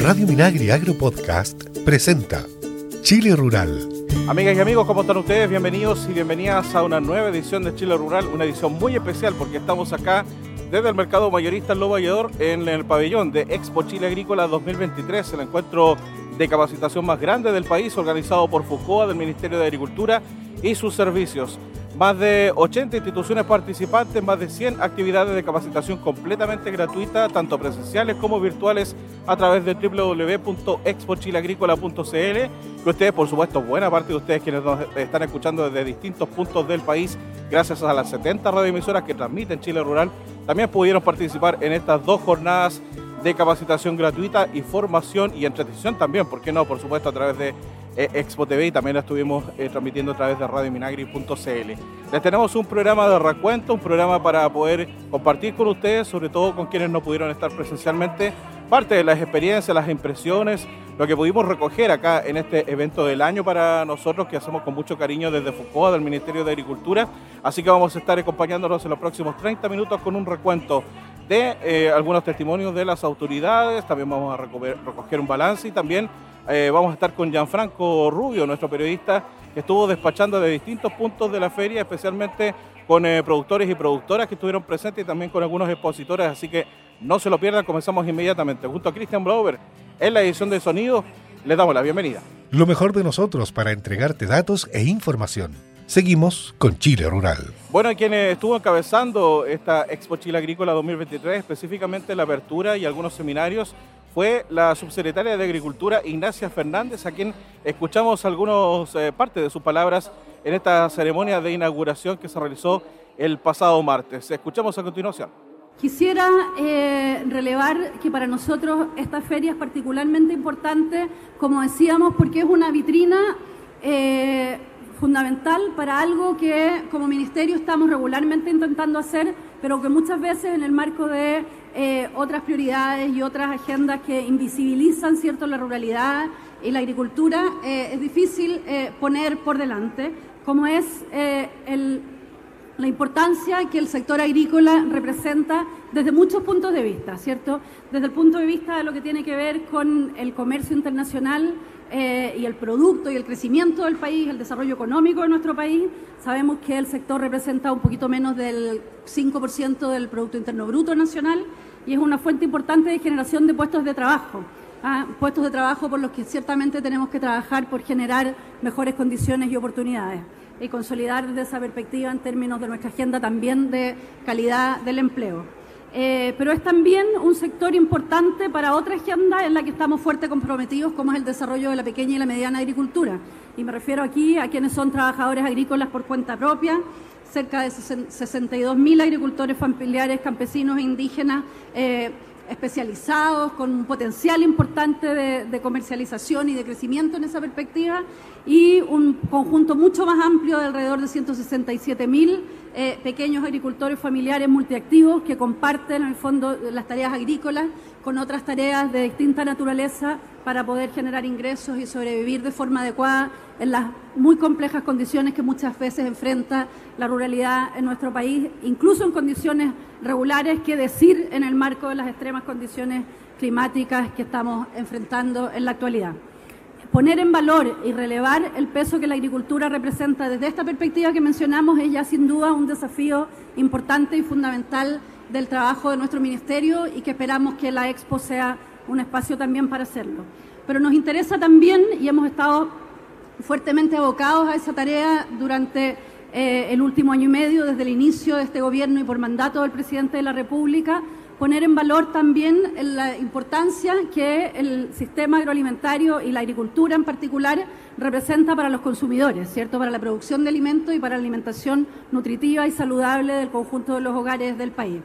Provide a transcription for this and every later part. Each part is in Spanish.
Radio Minagri Agro Podcast presenta Chile Rural. Amigas y amigos, ¿cómo están ustedes? Bienvenidos y bienvenidas a una nueva edición de Chile Rural, una edición muy especial porque estamos acá desde el mercado mayorista en en el pabellón de Expo Chile Agrícola 2023, el encuentro de capacitación más grande del país organizado por FUCOA del Ministerio de Agricultura y sus servicios. Más de 80 instituciones participantes, más de 100 actividades de capacitación completamente gratuita, tanto presenciales como virtuales, a través de www.expochileagrícola.cl, que ustedes, por supuesto, buena parte de ustedes quienes nos están escuchando desde distintos puntos del país, gracias a las 70 radioemisoras que transmiten Chile Rural, también pudieron participar en estas dos jornadas de capacitación gratuita y formación y entretención también, ¿por qué no? Por supuesto, a través de Expo TV y también la estuvimos eh, transmitiendo a través de radiominagri.cl. Les tenemos un programa de recuento, un programa para poder compartir con ustedes, sobre todo con quienes no pudieron estar presencialmente, parte de las experiencias, las impresiones, lo que pudimos recoger acá en este evento del año para nosotros, que hacemos con mucho cariño desde Foucault, del Ministerio de Agricultura. Así que vamos a estar acompañándonos en los próximos 30 minutos con un recuento de eh, algunos testimonios de las autoridades, también vamos a recoger un balance y también eh, vamos a estar con Gianfranco Rubio, nuestro periodista, que estuvo despachando de distintos puntos de la feria, especialmente con eh, productores y productoras que estuvieron presentes y también con algunos expositores, así que no se lo pierdan, comenzamos inmediatamente. Junto a Christian Blower, en la edición de sonido, les damos la bienvenida. Lo mejor de nosotros para entregarte datos e información. Seguimos con Chile Rural. Bueno, quien estuvo encabezando esta Expo Chile Agrícola 2023, específicamente la apertura y algunos seminarios, fue la subsecretaria de Agricultura Ignacia Fernández, a quien escuchamos algunas eh, partes de sus palabras en esta ceremonia de inauguración que se realizó el pasado martes. Escuchamos a continuación. Quisiera eh, relevar que para nosotros esta feria es particularmente importante, como decíamos, porque es una vitrina eh, fundamental para algo que como ministerio estamos regularmente intentando hacer, pero que muchas veces en el marco de eh, otras prioridades y otras agendas que invisibilizan cierto la ruralidad y la agricultura eh, es difícil eh, poner por delante, como es la importancia que el sector agrícola representa desde muchos puntos de vista, ¿cierto? Desde el punto de vista de lo que tiene que ver con el comercio internacional, y el producto y el crecimiento del país, el desarrollo económico de nuestro país. Sabemos que el sector representa un poquito menos del 5% del Producto Interno Bruto Nacional y es una fuente importante de generación de puestos de trabajo. ¿ah? puestos de trabajo por los que ciertamente tenemos que trabajar por generar mejores condiciones y oportunidades y consolidar desde esa perspectiva en términos de nuestra agenda también de calidad del empleo. Eh, pero es también un sector importante para otra agenda en la que estamos fuerte comprometidos, como es el desarrollo de la pequeña y la mediana agricultura. Y me refiero aquí a quienes son trabajadores agrícolas por cuenta propia, cerca de 62.000 agricultores familiares, campesinos e indígenas eh, especializados, con un potencial importante de, comercialización y de crecimiento en esa perspectiva, y un conjunto mucho más amplio de alrededor de 167.000 eh, pequeños agricultores familiares multiactivos que comparten en el fondo las tareas agrícolas con otras tareas de distinta naturaleza para poder generar ingresos y sobrevivir de forma adecuada en las muy complejas condiciones que muchas veces enfrenta la ruralidad en nuestro país, incluso en condiciones regulares, que decir en el marco de las extremas condiciones climáticas que estamos enfrentando en la actualidad. Poner en valor y relevar el peso que la agricultura representa desde esta perspectiva que mencionamos es ya sin duda un desafío importante y fundamental del trabajo de nuestro ministerio y que esperamos que la Expo sea un espacio también para hacerlo. Pero nos interesa también, y hemos estado fuertemente abocados a esa tarea durante eh, el último año y medio, desde el inicio de este gobierno y por mandato del presidente de la República, poner en valor también la importancia que el sistema agroalimentario y la agricultura en particular representa para los consumidores, ¿cierto? Para la producción de alimentos y para la alimentación nutritiva y saludable del conjunto de los hogares del país.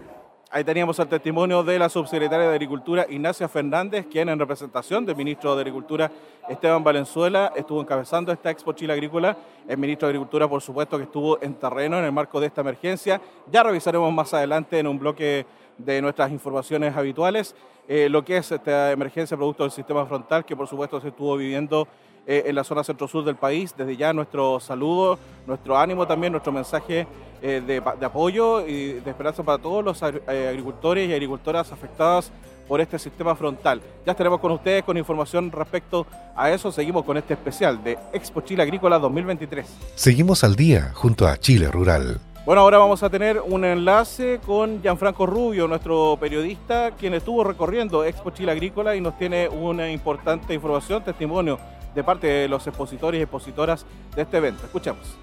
Ahí teníamos el testimonio de la subsecretaria de Agricultura, Ignacia Fernández, quien en representación del ministro de Agricultura, Esteban Valenzuela, estuvo encabezando esta Expo Chile Agrícola. El ministro de Agricultura, por supuesto, que estuvo en terreno en el marco de esta emergencia. Ya revisaremos más adelante en un bloque de nuestras informaciones habituales eh, lo que es esta emergencia producto del sistema frontal, que por supuesto se estuvo viviendo eh, en la zona centro-sur del país. Desde ya nuestro saludo, nuestro ánimo también, nuestro mensaje eh, de, apoyo y de esperanza para todos los agricultores y agricultoras afectadas por este sistema frontal. Ya estaremos con ustedes con información respecto a eso. Seguimos con este especial de Expo Chile Agrícola 2023. Seguimos al día junto a Chile Rural. Bueno, ahora vamos a tener un enlace con Gianfranco Rubio, nuestro periodista, quien estuvo recorriendo Expo Chile Agrícola y nos tiene una importante información, testimonio de parte de los expositores y expositoras de este evento. Escuchemos.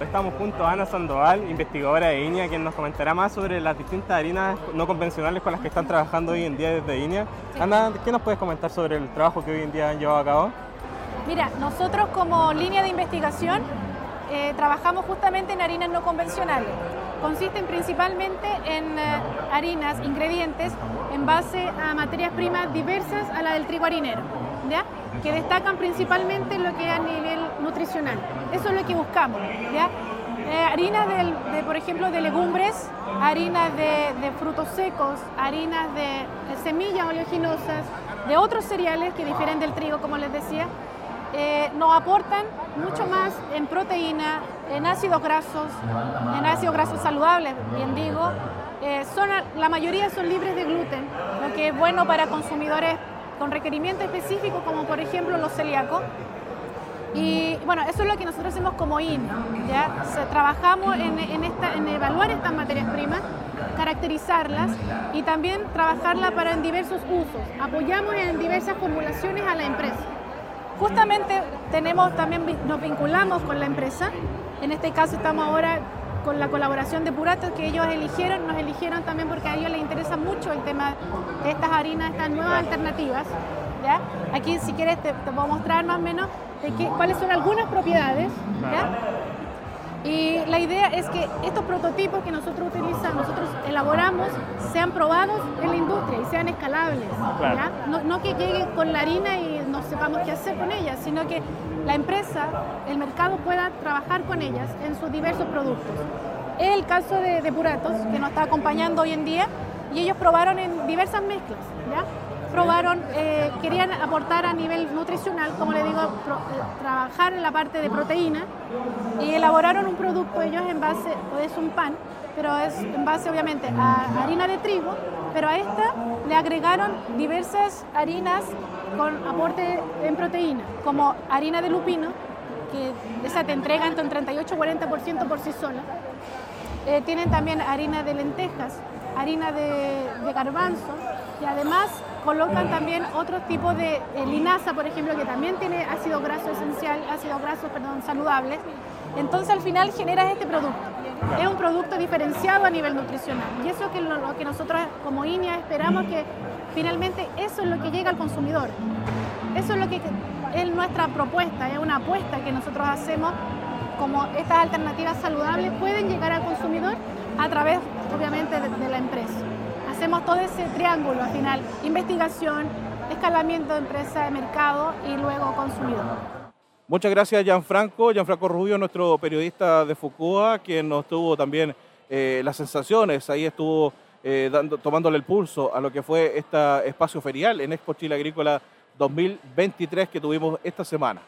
Estamos junto a Ana Sandoval, investigadora de INEA, quien nos comentará más sobre las distintas harinas no convencionales con las que están trabajando hoy en día desde INEA. Ana, ¿qué nos puedes comentar sobre el trabajo que hoy en día han llevado a cabo? Mira, nosotros como línea de investigación eh, trabajamos justamente en harinas no convencionales. Consisten principalmente en eh, harinas, ingredientes, en base a materias primas diversas a la del trigo harinero, que destacan principalmente lo que es a nivel nutricional. Eso es lo que buscamos. ¿ya? Eh, harinas, de, por ejemplo, de legumbres, harinas de, de frutos secos, harinas de semillas oleaginosas, de otros cereales que difieren del trigo, como les decía, eh, nos aportan mucho más en proteína, en ácidos grasos, en ácidos grasos saludables, bien digo. Eh, son, la mayoría son libres de gluten, lo que es bueno para consumidores con requerimientos específicos, como por ejemplo los celíacos. Y bueno, eso es lo que nosotros hacemos como IN. ¿ya? trabajamos en, evaluar estas materias primas, caracterizarlas y también trabajarlas para en diversos usos. Apoyamos en diversas formulaciones a la empresa. Justamente tenemos también nos vinculamos con la empresa. En este caso estamos ahora con la colaboración de Purato que ellos eligieron, nos eligieron también porque a ellos les interesa mucho el tema de estas harinas, estas nuevas alternativas. ¿ya? Aquí si quieres te, puedo mostrar más o menos de cuáles son algunas propiedades. Y la idea es que estos prototipos que nosotros utilizamos, nosotros elaboramos, sean probados en la industria y sean escalables. No, no, que lleguen con la harina y no sepamos qué hacer con ellas, sino que la empresa, el mercado pueda trabajar con ellas en sus diversos productos. Es el caso de, de Puratos, que nos está acompañando hoy en día, y ellos probaron en diversas mezclas. ¿ya? probaron, eh, querían aportar a nivel nutricional, como le digo, eh, trabajar en la parte de proteína y elaboraron un producto ellos en base, es un pan, pero es en base obviamente a harina de trigo, pero a esta le agregaron diversas harinas con aporte en proteína, como harina de lupino, que esa te entrega entre un 38 40% por sí sola. Eh, tienen también harina de lentejas, harina de, garbanzo y además colocan también otros tipos de linaza, por ejemplo, que también tiene ácido graso esencial, ácido graso, perdón, saludables. Entonces al final generas este producto. Es un producto diferenciado a nivel nutricional. Y eso es lo, que nosotros como INEA esperamos que finalmente eso es lo que llega al consumidor. Eso es lo que es nuestra propuesta, es una apuesta que nosotros hacemos como estas alternativas saludables pueden llegar al consumidor a través, obviamente, de la empresa hacemos todo ese triángulo al final, investigación, escalamiento de empresa, de mercado y luego consumidor. Muchas gracias Gianfranco, Gianfranco Rubio, nuestro periodista de Foucault, quien nos tuvo también eh, las sensaciones, ahí estuvo eh, dando, tomándole el pulso a lo que fue este espacio ferial en Expo Chile Agrícola 2023 que tuvimos esta semana.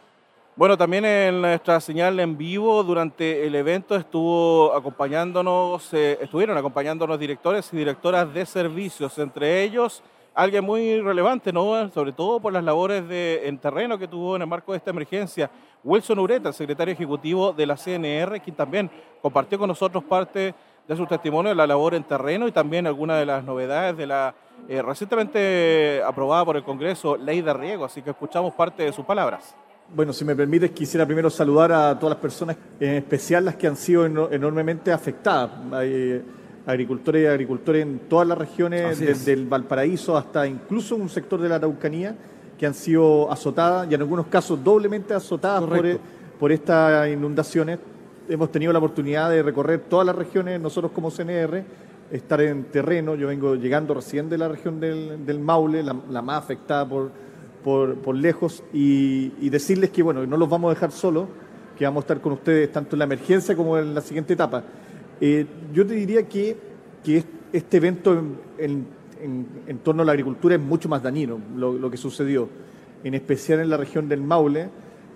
Bueno, también en nuestra señal en vivo durante el evento estuvo acompañándonos, eh, estuvieron acompañándonos directores y directoras de servicios, entre ellos alguien muy relevante, ¿no? sobre todo por las labores de, en terreno que tuvo en el marco de esta emergencia, Wilson Ureta, secretario ejecutivo de la CNR, quien también compartió con nosotros parte de su testimonio de la labor en terreno y también algunas de las novedades de la eh, recientemente aprobada por el Congreso ley de riego, así que escuchamos parte de sus palabras. Bueno, si me permites, quisiera primero saludar a todas las personas, en especial las que han sido enormemente afectadas. Agricultores y agricultores en todas las regiones, desde el Valparaíso hasta incluso un sector de la Araucanía, que han sido azotadas y en algunos casos doblemente azotadas por, e, por, estas inundaciones. Hemos tenido la oportunidad de recorrer todas las regiones, nosotros como CNR, estar en terreno. Yo vengo llegando recién de la región del, Maule, la más afectada por por, lejos y, decirles que bueno, no los vamos a dejar solos, que vamos a estar con ustedes tanto en la emergencia como en la siguiente etapa. Eh, yo te diría que, que este evento en, en, torno a la agricultura es mucho más dañino, lo, que sucedió, en especial en la región del Maule,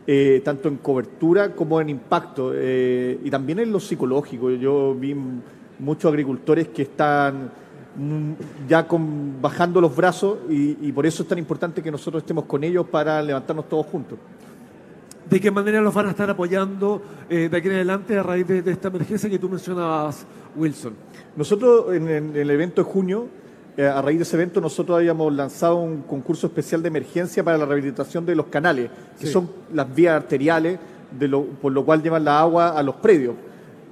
eh, tanto en cobertura como en impacto, eh, y también en lo psicológico. Yo vi muchos agricultores que están ya bajando los brazos y, por eso es tan importante que nosotros estemos con ellos para levantarnos todos juntos. ¿De qué manera los van a estar apoyando eh, de aquí en adelante a raíz de, esta emergencia que tú mencionabas, Wilson? Nosotros en, el evento de junio, eh, a raíz de ese evento, nosotros habíamos lanzado un concurso especial de emergencia para la rehabilitación de los canales, que son las vías arteriales, de lo, por lo cual llevan la agua a los predios.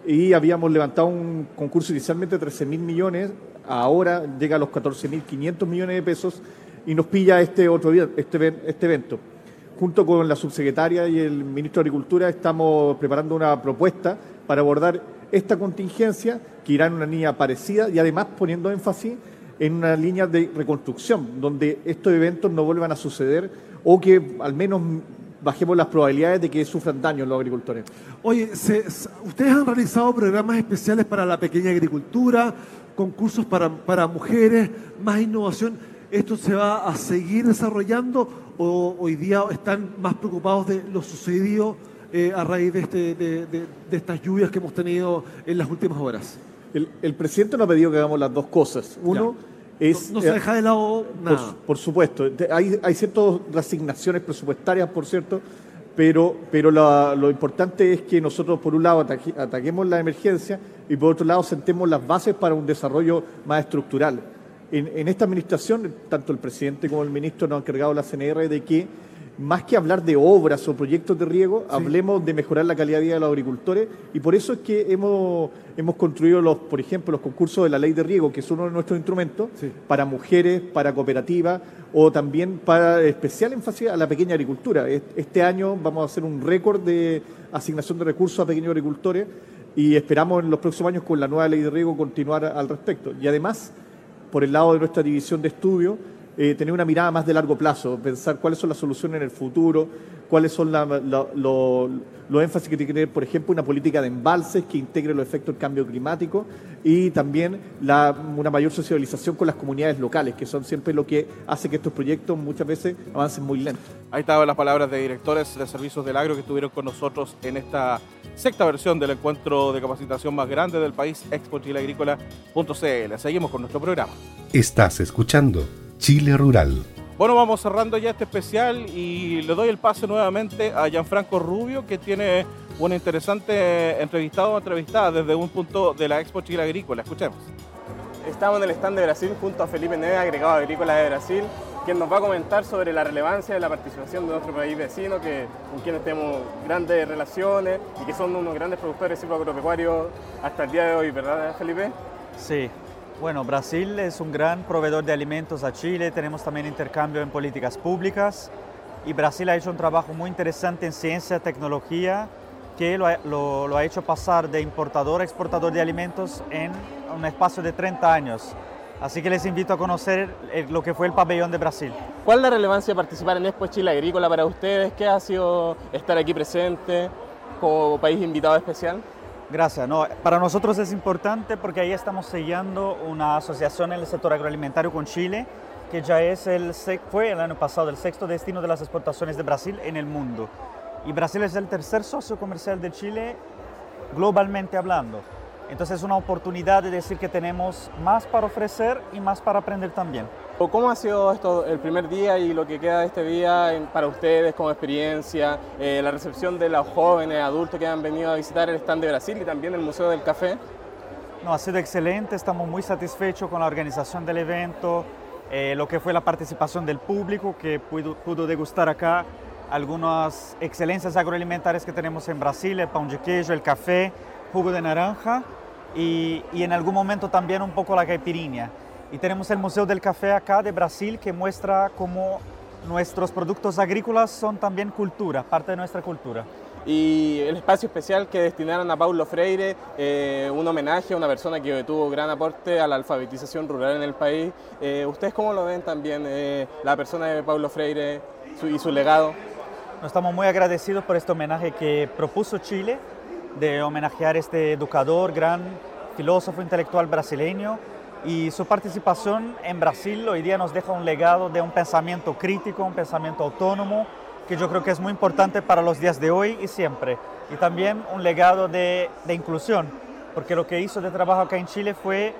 Y habíamos levantado un concurso inicialmente de 13 mil millones, ahora llega a los 14 mil 500 millones de pesos y nos pilla este otro este, este evento junto con la subsecretaria y el ministro de Agricultura, estamos preparando una propuesta para abordar esta contingencia que irá en una línea parecida y además poniendo énfasis en una línea de reconstrucción, donde estos eventos no vuelvan a suceder o que al menos bajemos las probabilidades de que sufran daño los agricultores. Oye, ustedes han realizado programas especiales para la pequeña agricultura, concursos para, para mujeres, más innovación. ¿Esto se va a seguir desarrollando o hoy día están más preocupados de lo sucedido eh, a raíz de, este, de, estas lluvias que hemos tenido en las últimas horas? El, presidente nos ha pedido que hagamos las dos cosas. Uno es... No, se eh, deja de lado nada. Por, supuesto. Hay, hay ciertas resignaciones presupuestarias, por cierto, pero, pero lo importante es que nosotros, por un lado, ataquemos la emergencia y por otro lado, sentemos las bases para un desarrollo más estructural en, esta administración, tanto el presidente como el ministro nos han encargado la CNR de que más que hablar de obras o proyectos de riego, hablemos de mejorar la calidad de vida de los agricultores y por eso es que hemos, hemos construido, los, por ejemplo, los concursos de la ley de riego, que es uno de nuestros instrumentos, para mujeres, para cooperativas o también para especial énfasis a la pequeña agricultura. Este año vamos a hacer un récord de asignación de recursos a pequeños agricultores y esperamos en los próximos años con la nueva ley de riego continuar al respecto. Y además por el lado de nuestra división de estudio, eh, tener una mirada más de largo plazo, pensar cuáles son las soluciones en el futuro, cuáles son los énfasis que tiene que tener, por ejemplo, una política de embalses que integre los efectos del cambio climático y también una mayor socialización con las comunidades locales, que son siempre lo que hace que estos proyectos muchas veces avancen muy lento. Ahí estaban las palabras de directores de servicios del agro que estuvieron con nosotros en esta sexta versión del encuentro de capacitación más grande del país, expochileagrícola.cl. Seguimos con nuestro programa. Estás escuchando Chile Rural. Bueno, vamos cerrando ya este especial y le doy el pase nuevamente a Gianfranco Rubio, que tiene un interesante entrevistado o entrevistada desde un punto de la Expo Chile Agrícola. Escuchemos. Estamos en el stand de Brasil junto a Felipe Neve, agregado agrícola de Brasil, quien nos va a comentar sobre la relevancia de la participación de nuestro país vecino, que, con quienes tenemos grandes relaciones y que son unos grandes productores agropecuarios hasta el día de hoy, ¿verdad, Felipe? Sí, bueno, Brasil es un gran proveedor de alimentos a Chile, tenemos también intercambio en políticas públicas y Brasil ha hecho un trabajo muy interesante en ciencia y tecnología que lo ha, hecho pasar de importador a exportador de alimentos en un espacio de 30 años. Así que les invito a conocer lo que fue el pabellón de Brasil. ¿Cuál es la relevancia de participar en Expo Chile Agrícola para ustedes? ¿Qué ha sido estar aquí presente como país invitado especial? Gracias. No, para nosotros es importante porque ahí estamos sellando una asociación en el sector agroalimentario con Chile, que ya es el, fue el año pasado el sexto destino de las exportaciones de Brasil en el mundo. Y Brasil es el tercer socio comercial de Chile globalmente hablando. Entonces es una oportunidad de decir que tenemos más para ofrecer y más para aprender también. ¿Cómo ha sido esto el primer día y lo que queda de este día para ustedes como experiencia, eh, la recepción de los jóvenes, adultos que han venido a visitar el stand de Brasil y también el Museo del Café? No, ha sido excelente, estamos muy satisfechos con la organización del evento, eh, lo que fue la participación del público que pudo, pudo degustar acá algunas excelencias agroalimentarias que tenemos en Brasil, el pan de queijo, el café, jugo de naranja y, y en algún momento también un poco la caipirinha. Y tenemos el Museo del Café acá de Brasil que muestra cómo nuestros productos agrícolas son también cultura, parte de nuestra cultura. Y el espacio especial que destinaron a Paulo Freire, eh, un homenaje a una persona que tuvo gran aporte a la alfabetización rural en el país. Eh, ¿Ustedes cómo lo ven también, eh, la persona de Paulo Freire y su legado? estamos muy agradecidos por este homenaje que propuso Chile, de homenajear a este educador, gran filósofo intelectual brasileño, y su participación en Brasil hoy día nos deja un legado de un pensamiento crítico, un pensamiento autónomo, que yo creo que es muy importante para los días de hoy y siempre. Y también un legado de, inclusión, porque lo que hizo de trabajo acá en Chile fue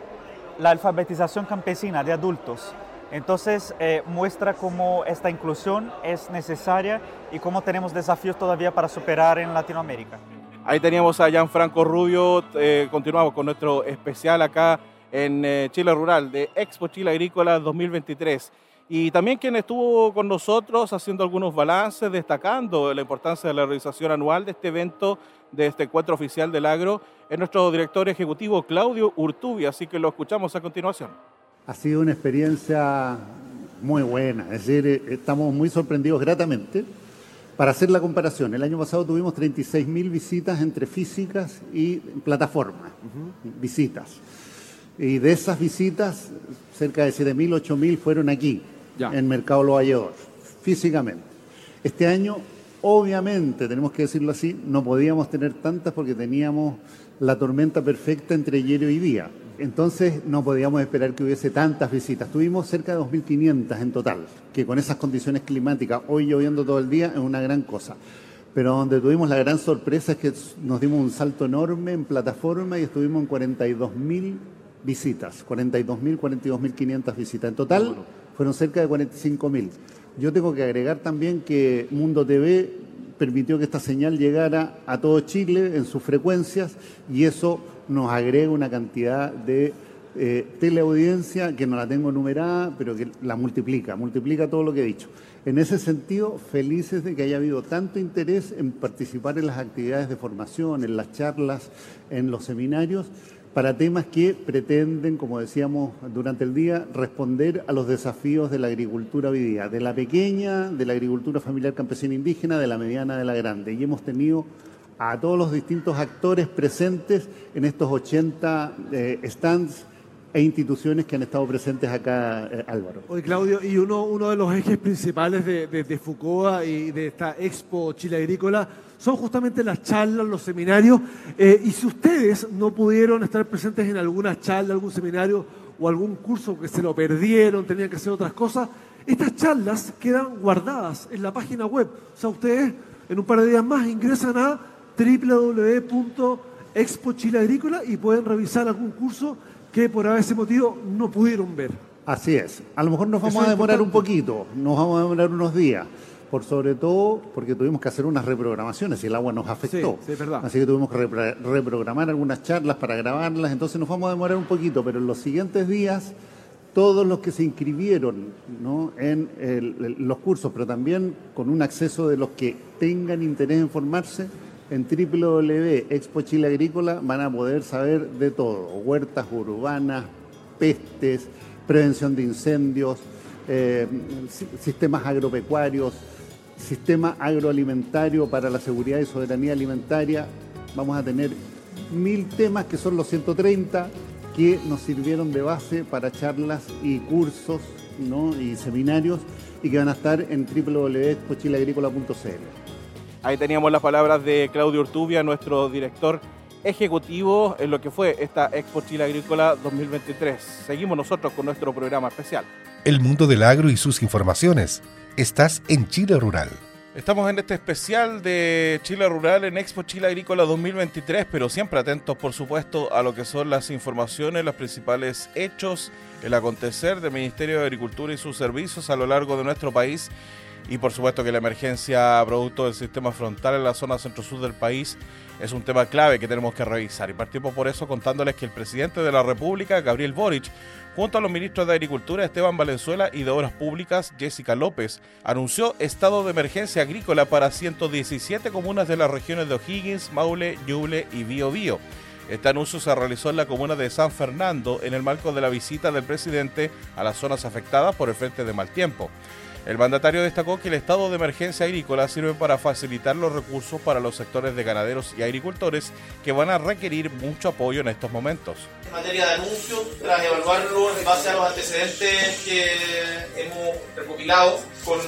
la alfabetización campesina de adultos. Entonces eh, muestra cómo esta inclusión es necesaria y cómo tenemos desafíos todavía para superar en Latinoamérica. Ahí teníamos a Gianfranco Rubio, eh, continuamos con nuestro especial acá en eh, Chile Rural de Expo Chile Agrícola 2023. Y también quien estuvo con nosotros haciendo algunos balances, destacando la importancia de la realización anual de este evento, de este encuentro oficial del agro, es nuestro director ejecutivo Claudio Urtubia, así que lo escuchamos a continuación. Ha sido una experiencia muy buena, es decir, eh, estamos muy sorprendidos gratamente. Para hacer la comparación, el año pasado tuvimos 36.000 visitas entre físicas y plataformas, visitas. Y de esas visitas, cerca de 7.000, 8.000 fueron aquí, en Mercado Los Valledor, físicamente. Este año, obviamente, tenemos que decirlo así, no podíamos tener tantas porque teníamos la tormenta perfecta entre ayer y día. Entonces no podíamos esperar que hubiese tantas visitas. Tuvimos cerca de 2.500 en total, que con esas condiciones climáticas, hoy lloviendo todo el día, es una gran cosa. Pero donde tuvimos la gran sorpresa es que nos dimos un salto enorme en plataforma y estuvimos en 42.000 visitas, 42.000, 42.500 visitas. En total fueron cerca de 45.000. Yo tengo que agregar también que Mundo TV permitió que esta señal llegara a todo Chile en sus frecuencias y eso nos agrega una cantidad de eh, teleaudiencia que no la tengo numerada, pero que la multiplica, multiplica todo lo que he dicho. En ese sentido, felices de que haya habido tanto interés en participar en las actividades de formación, en las charlas, en los seminarios, para temas que pretenden, como decíamos durante el día, responder a los desafíos de la agricultura hoy día, de la pequeña, de la agricultura familiar campesina indígena, de la mediana, de la grande. Y hemos tenido a todos los distintos actores presentes en estos 80 eh, stands e instituciones que han estado presentes acá, eh, Álvaro. Oye, Claudio, y uno, uno de los ejes principales de, de, de FUCOA y de esta Expo Chile Agrícola son justamente las charlas, los seminarios. Eh, y si ustedes no pudieron estar presentes en alguna charla, algún seminario o algún curso que se lo perdieron, tenían que hacer otras cosas, estas charlas quedan guardadas en la página web. O sea, ustedes en un par de días más ingresan a www.expochileagrícola y pueden revisar algún curso que por ese motivo no pudieron ver. Así es. A lo mejor nos vamos a demorar un poquito, nos vamos a demorar unos días por sobre todo porque tuvimos que hacer unas reprogramaciones y el agua nos afectó. Sí, sí, verdad. Así que tuvimos que reprogramar algunas charlas para grabarlas, entonces nos vamos a demorar un poquito, pero en los siguientes días todos los que se inscribieron ¿no? en los cursos, pero también con un acceso de los que tengan interés en formarse, en www.expo Chile Agrícola van a poder saber de todo, huertas urbanas, pestes, prevención de incendios, eh, sistemas agropecuarios, sistema agroalimentario para la seguridad y soberanía alimentaria. Vamos a tener mil temas que son los 130 que nos sirvieron de base para charlas y cursos y seminarios y que van a estar en www.expochileagrícola.cl. Ahí teníamos las palabras de Claudio Urtubia, nuestro director ejecutivo en lo que fue esta Expo Chile Agrícola 2023. Seguimos nosotros con nuestro programa especial. El mundo del agro y sus informaciones Estás en Chile Rural. Estamos en este especial de Chile Rural en Expo Chile Agrícola 2023, pero siempre atentos, por supuesto, a lo que son las informaciones, los principales hechos, el acontecer del Ministerio de Agricultura y sus servicios a lo largo de nuestro país. Y por supuesto que la emergencia producto del sistema frontal en la zona centro-sur del país es un tema clave que tenemos que revisar. Y partimos por eso contándoles que el presidente de la República, Gabriel Boric, junto a los ministros de Agricultura Esteban Valenzuela y de Obras Públicas Jessica López, anunció estado de emergencia agrícola para 117 comunas de las regiones de O'Higgins, Maule, Ñuble y Biobío. Este anuncio se realizó en la comuna de San Fernando en el marco de la visita del presidente a las zonas afectadas por el frente de mal tiempo. El mandatario destacó que el estado de emergencia agrícola sirve para facilitar los recursos para los sectores de ganaderos y agricultores que van a requerir mucho apoyo en estos momentos. En materia de anuncio, tras evaluarlo en base a los antecedentes que hemos recopilado con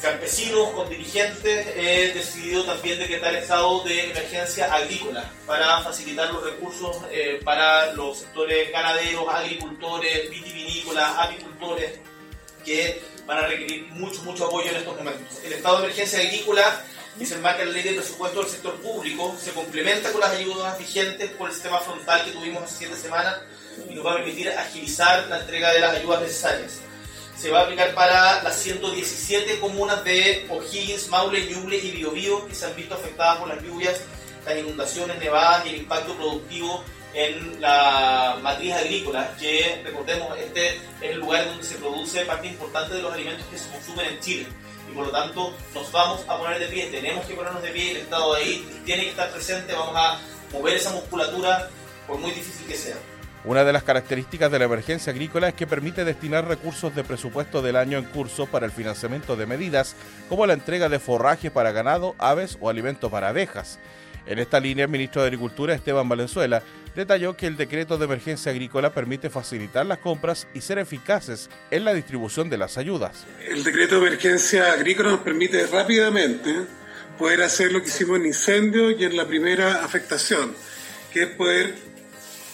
campesinos, con dirigentes, he decidido también decretar estado de emergencia agrícola para facilitar los recursos eh, para los sectores ganaderos, agricultores, vitivinícolas, apicultores que van a requerir mucho, mucho apoyo en estos momentos. El estado de emergencia agrícola que se enmarca en la ley de presupuesto del sector público se complementa con las ayudas vigentes por el sistema frontal que tuvimos hace siete semanas y nos va a permitir agilizar la entrega de las ayudas necesarias. Se va a aplicar para las 117 comunas de O'Higgins, Maule, Ñuble y Biobío que se han visto afectadas por las lluvias, las inundaciones, nevadas y el impacto productivo en la matriz agrícola, que recordemos, este es el lugar donde se produce parte importante de los alimentos que se consumen en Chile. Y por lo tanto nos vamos a poner de pie, tenemos que ponernos de pie, el Estado ahí tiene que estar presente, vamos a mover esa musculatura por muy difícil que sea. Una de las características de la emergencia agrícola es que permite destinar recursos de presupuesto del año en curso para el financiamiento de medidas como la entrega de forraje para ganado, aves o alimento para abejas. En esta línea, el ministro de Agricultura, Esteban Valenzuela, detalló que el decreto de emergencia agrícola permite facilitar las compras y ser eficaces en la distribución de las ayudas. El decreto de emergencia agrícola nos permite rápidamente poder hacer lo que hicimos en incendio y en la primera afectación, que es poder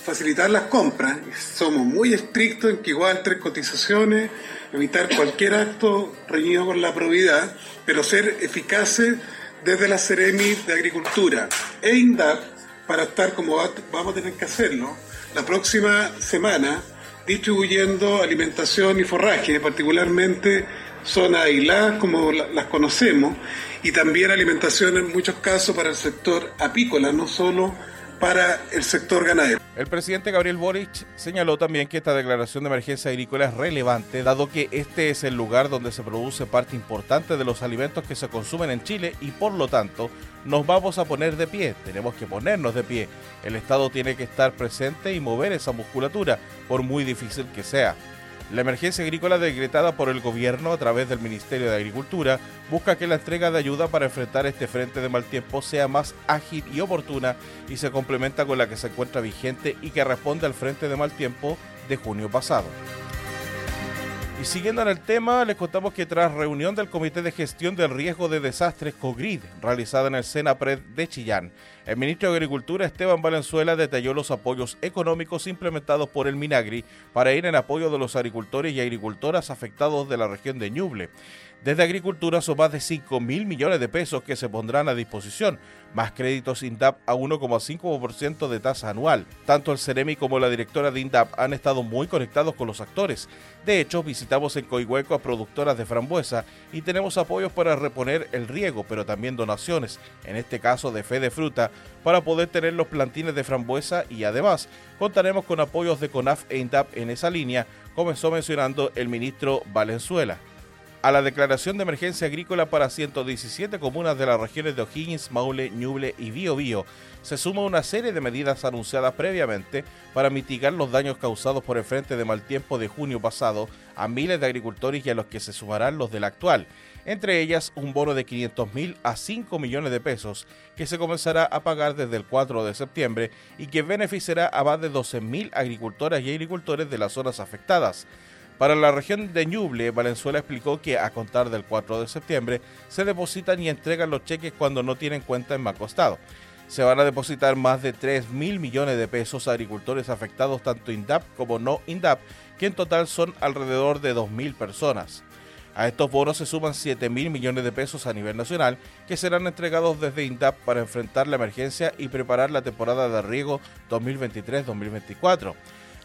facilitar las compras. Somos muy estrictos en que igual tres cotizaciones, evitar cualquier acto reñido con la probidad, pero ser eficaces desde la Ceremi de Agricultura e INDAP para estar como vamos a tener que hacerlo la próxima semana distribuyendo alimentación y forraje, particularmente zonas aisladas como las conocemos, y también alimentación en muchos casos para el sector apícola, no solo para el sector ganadero. El presidente Gabriel Boric señaló también que esta declaración de emergencia agrícola es relevante, dado que este es el lugar donde se produce parte importante de los alimentos que se consumen en Chile y por lo tanto nos vamos a poner de pie, tenemos que ponernos de pie. El Estado tiene que estar presente y mover esa musculatura, por muy difícil que sea. La emergencia agrícola decretada por el gobierno a través del Ministerio de Agricultura busca que la entrega de ayuda para enfrentar este frente de mal tiempo sea más ágil y oportuna y se complementa con la que se encuentra vigente y que responde al frente de mal tiempo de junio pasado. Y siguiendo en el tema, les contamos que tras reunión del Comité de Gestión del Riesgo de Desastres COGRID, realizada en el SENAPRED de Chillán, el ministro de Agricultura Esteban Valenzuela detalló los apoyos económicos implementados por el Minagri para ir en apoyo de los agricultores y agricultoras afectados de la región de Ñuble. Desde Agricultura son más de 5 mil millones de pesos que se pondrán a disposición, más créditos INDAP a 1,5% de tasa anual. Tanto el CEREMI como la directora de INDAP han estado muy conectados con los actores. De hecho, visitamos en Coihueco a productoras de frambuesa y tenemos apoyos para reponer el riego, pero también donaciones, en este caso de fe de fruta, para poder tener los plantines de frambuesa y además contaremos con apoyos de CONAF e INDAP en esa línea, comenzó mencionando el ministro Valenzuela a la declaración de emergencia agrícola para 117 comunas de las regiones de O'Higgins, Maule, Ñuble y Biobío, se suma una serie de medidas anunciadas previamente para mitigar los daños causados por el frente de mal tiempo de junio pasado a miles de agricultores y a los que se sumarán los del actual. Entre ellas, un bono de 500 mil a 5 millones de pesos que se comenzará a pagar desde el 4 de septiembre y que beneficiará a más de 12 mil agricultoras y agricultores de las zonas afectadas. Para la región de Ñuble, Valenzuela explicó que a contar del 4 de septiembre se depositan y entregan los cheques cuando no tienen cuenta en Banco Estado. Se van a depositar más de 3 mil millones de pesos a agricultores afectados tanto INDAP como no INDAP, que en total son alrededor de 2 mil personas. A estos bonos se suman 7 mil millones de pesos a nivel nacional que serán entregados desde INDAP para enfrentar la emergencia y preparar la temporada de riego 2023-2024.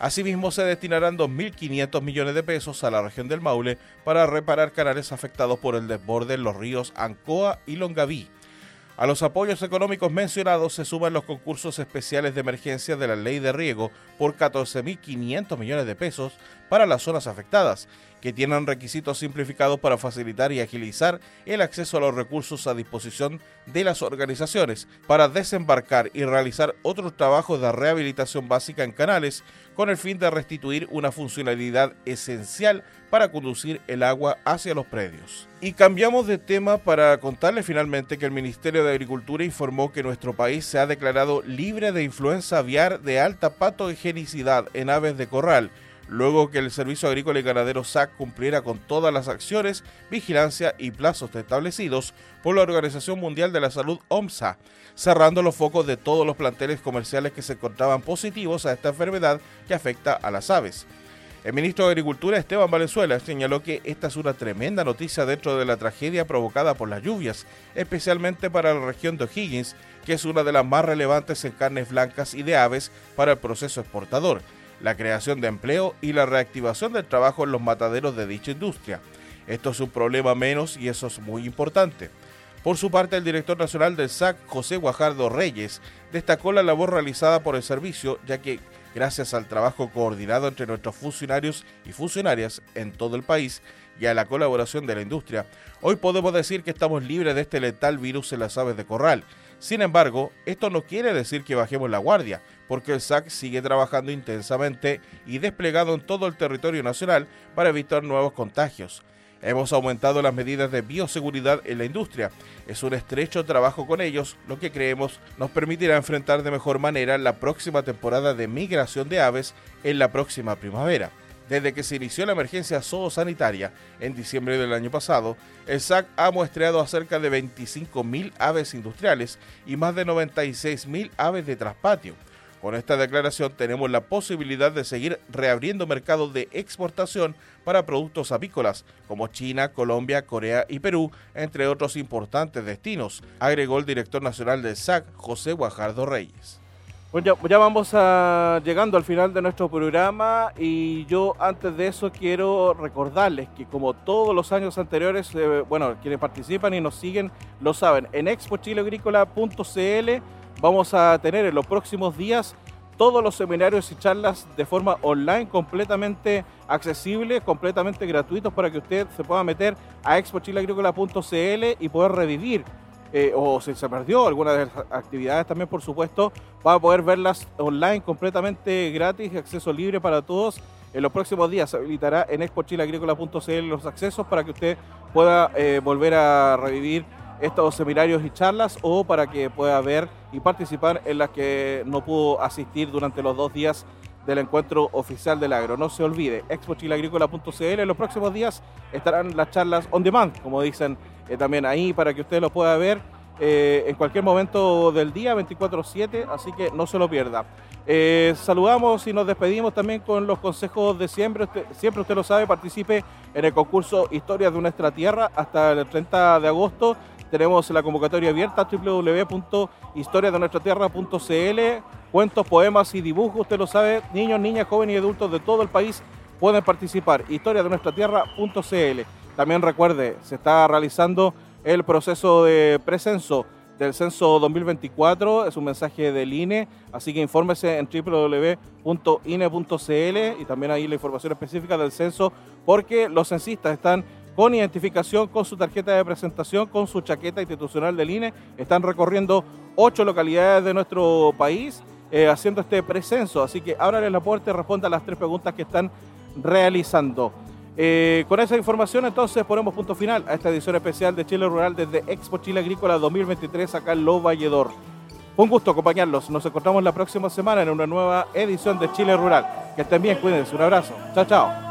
Asimismo, se destinarán 2.500 millones de pesos a la región del Maule para reparar canales afectados por el desborde en los ríos Ancoa y Longaví. A los apoyos económicos mencionados se suman los concursos especiales de emergencia de la ley de riego por 14.500 millones de pesos para las zonas afectadas, que tienen requisitos simplificados para facilitar y agilizar el acceso a los recursos a disposición de las organizaciones para desembarcar y realizar otros trabajos de rehabilitación básica en canales con el fin de restituir una funcionalidad esencial para conducir el agua hacia los predios. Y cambiamos de tema para contarle finalmente que el Ministerio de Agricultura informó que nuestro país se ha declarado libre de influenza aviar de alta patogenicidad en aves de corral, luego que el Servicio Agrícola y Ganadero SAC cumpliera con todas las acciones, vigilancia y plazos establecidos por la Organización Mundial de la Salud OMSA, cerrando los focos de todos los planteles comerciales que se encontraban positivos a esta enfermedad que afecta a las aves. El ministro de Agricultura, Esteban Valenzuela, señaló que esta es una tremenda noticia dentro de la tragedia provocada por las lluvias, especialmente para la región de O'Higgins, que es una de las más relevantes en carnes blancas y de aves para el proceso exportador. La creación de empleo y la reactivación del trabajo en los mataderos de dicha industria. Esto es un problema menos y eso es muy importante. Por su parte, el director nacional del SAC, José Guajardo Reyes, destacó la labor realizada por el servicio, ya que gracias al trabajo coordinado entre nuestros funcionarios y funcionarias en todo el país y a la colaboración de la industria, hoy podemos decir que estamos libres de este letal virus en las aves de corral. Sin embargo, esto no quiere decir que bajemos la guardia, porque el SAC sigue trabajando intensamente y desplegado en todo el territorio nacional para evitar nuevos contagios. Hemos aumentado las medidas de bioseguridad en la industria. Es un estrecho trabajo con ellos, lo que creemos nos permitirá enfrentar de mejor manera la próxima temporada de migración de aves en la próxima primavera. Desde que se inició la emergencia zoosanitaria en diciembre del año pasado, el SAC ha muestreado a cerca de 25.000 aves industriales y más de 96.000 aves de traspatio con esta declaración tenemos la posibilidad de seguir reabriendo mercados de exportación para productos apícolas como China, Colombia, Corea y Perú, entre otros importantes destinos, agregó el director nacional del SAC, José Guajardo Reyes. Bueno, ya, vamos llegando al final de nuestro programa y yo antes de eso quiero recordarles que como todos los años anteriores, eh, bueno, quienes participan y nos siguen lo saben, en expochileagrícola.cl vamos a tener en los próximos días todos los seminarios y charlas de forma online completamente accesibles, completamente gratuitos para que usted se pueda meter a expochileagrícola.cl y poder revivir eh, o si se perdió alguna de las actividades también por supuesto va a poder verlas online completamente gratis, acceso libre para todos. En los próximos días se habilitará en expochileagrícola.cl los accesos para que usted pueda eh, volver a revivir estos seminarios y charlas o para que pueda ver y participar en las que no pudo asistir durante los dos días del encuentro oficial del agro. No se olvide, expochileagrícola.cl. En los próximos días estarán las charlas on demand, como dicen eh, también ahí, para que usted lo pueda ver eh, en cualquier momento del día, 24-7, así que no se lo pierda. Eh, saludamos y nos despedimos también con los consejos de siempre. siempre usted lo sabe, participe en el concurso Historias de nuestra tierra hasta el 30 de agosto tenemos la convocatoria abierta www.historiadenuestratierra.cl. Cuentos, poemas y dibujos, usted lo sabe, niños, niñas, jóvenes y adultos de todo el país pueden participar. Historiadenuestratierra.cl. También recuerde, se está realizando el proceso de precenso del censo 2024, es un mensaje del INE, así que infórmese en www.ine.cl y también ahí la información específica del censo, porque los censistas están con identificación, con su tarjeta de presentación, con su chaqueta institucional del INE. Están recorriendo ocho localidades de nuestro país eh, haciendo este precenso. Así que ábrale la puerta y responda a las tres preguntas que están realizando. Eh, con esa información entonces ponemos punto final a esta edición especial de Chile Rural desde Expo Chile Agrícola 2023 acá en Lo Valledor. Un gusto acompañarlos. Nos encontramos la próxima semana en una nueva edición de Chile Rural. Que estén bien, cuídense. Un abrazo. Chao, chao.